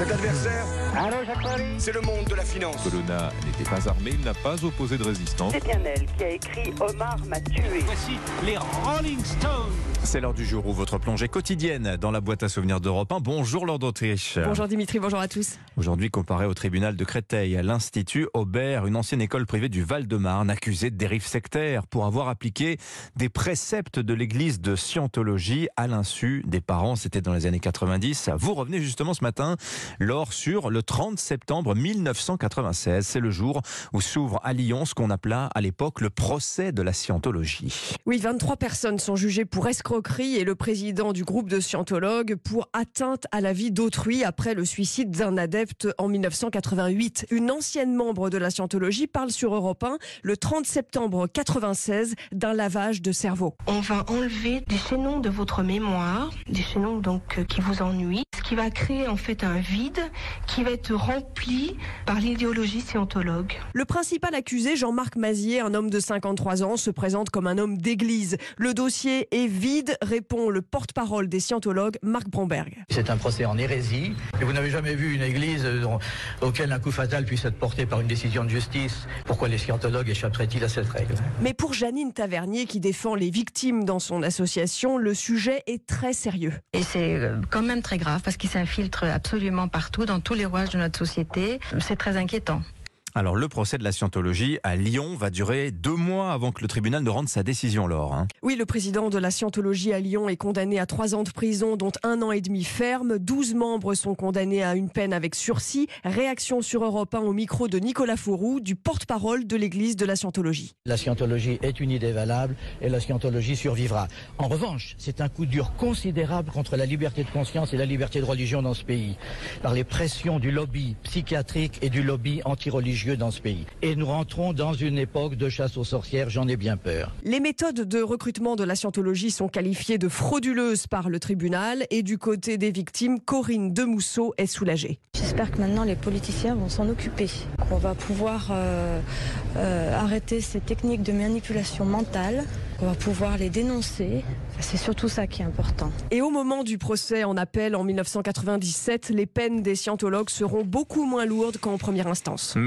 Cet adversaire, c'est le monde de la finance. Colonna n'était pas armé, il n'a pas opposé de résistance. C'est bien elle qui a écrit Omar m'a tué. Voici les Rolling Stones. C'est l'heure du jour où votre plongée quotidienne dans la boîte à souvenirs d'Europe 1. Bonjour Lord d'Autriche. Bonjour Dimitri, bonjour à tous. Aujourd'hui comparé au tribunal de Créteil à l'Institut Aubert, une ancienne école privée du Val-de-Marne accusée de dérive sectaire pour avoir appliqué des préceptes de l'église de Scientologie à l'insu des parents. C'était dans les années 90. Vous revenez justement ce matin, lors sur le 30 septembre 1996. C'est le jour où s'ouvre à Lyon ce qu'on appela à l'époque le procès de la Scientologie. Oui, 23 personnes sont jugées pour escroquerie et le président du groupe de scientologues pour atteinte à la vie d'autrui après le suicide d'un adepte en 1988. Une ancienne membre de la scientologie parle sur Europe 1 le 30 septembre 96 d'un lavage de cerveau. On va enlever des chaînons de votre mémoire, des chaînons donc euh, qui vous ennuient, qui va créer en fait un vide qui va être rempli par l'idéologie scientologue. Le principal accusé, Jean-Marc Mazier, un homme de 53 ans, se présente comme un homme d'église. Le dossier est vide, répond le porte-parole des scientologues, Marc Bromberg. C'est un procès en hérésie. Et vous n'avez jamais vu une église dont- auquel un coup fatal puisse être porté par une décision de justice. Pourquoi les scientologues échapperaient-ils à cette règle? Mais pour Janine Tavernier, qui défend les victimes dans son association, le sujet est très sérieux. Et c'est euh, quand même très grave parce qu'il s'infiltre absolument partout, dans tous les rouages de notre société. C'est très inquiétant. Alors le procès de la Scientologie à Lyon va durer deux mois avant que le tribunal ne rende sa décision, Laure. hein. Oui, le président de la Scientologie à Lyon est condamné à trois ans de prison, dont un an et demi ferme. Douze membres sont condamnés à une peine avec sursis. Réaction sur Europe 1 au micro de Nicolas Fourou, du porte-parole de l'église de la Scientologie. La scientologie est une idée valable et la scientologie survivra. En revanche, c'est un coup dur considérable contre la liberté de conscience et la liberté de religion dans ce pays, par les pressions du lobby psychiatrique et du lobby anti-religieux dans ce pays. Et nous rentrons dans une époque de chasse aux sorcières, j'en ai bien peur. Les méthodes de recrutement de la Scientologie sont qualifiées de frauduleuses par le tribunal et du côté des victimes, Corinne Demousseau est soulagée. J'espère que maintenant les politiciens vont s'en occuper, qu'on va pouvoir euh, euh, arrêter ces techniques de manipulation mentale, qu'on va pouvoir les dénoncer. C'est surtout ça qui est important. Et au moment du procès en appel en 1997, les peines des scientologues seront beaucoup moins lourdes qu'en première instance.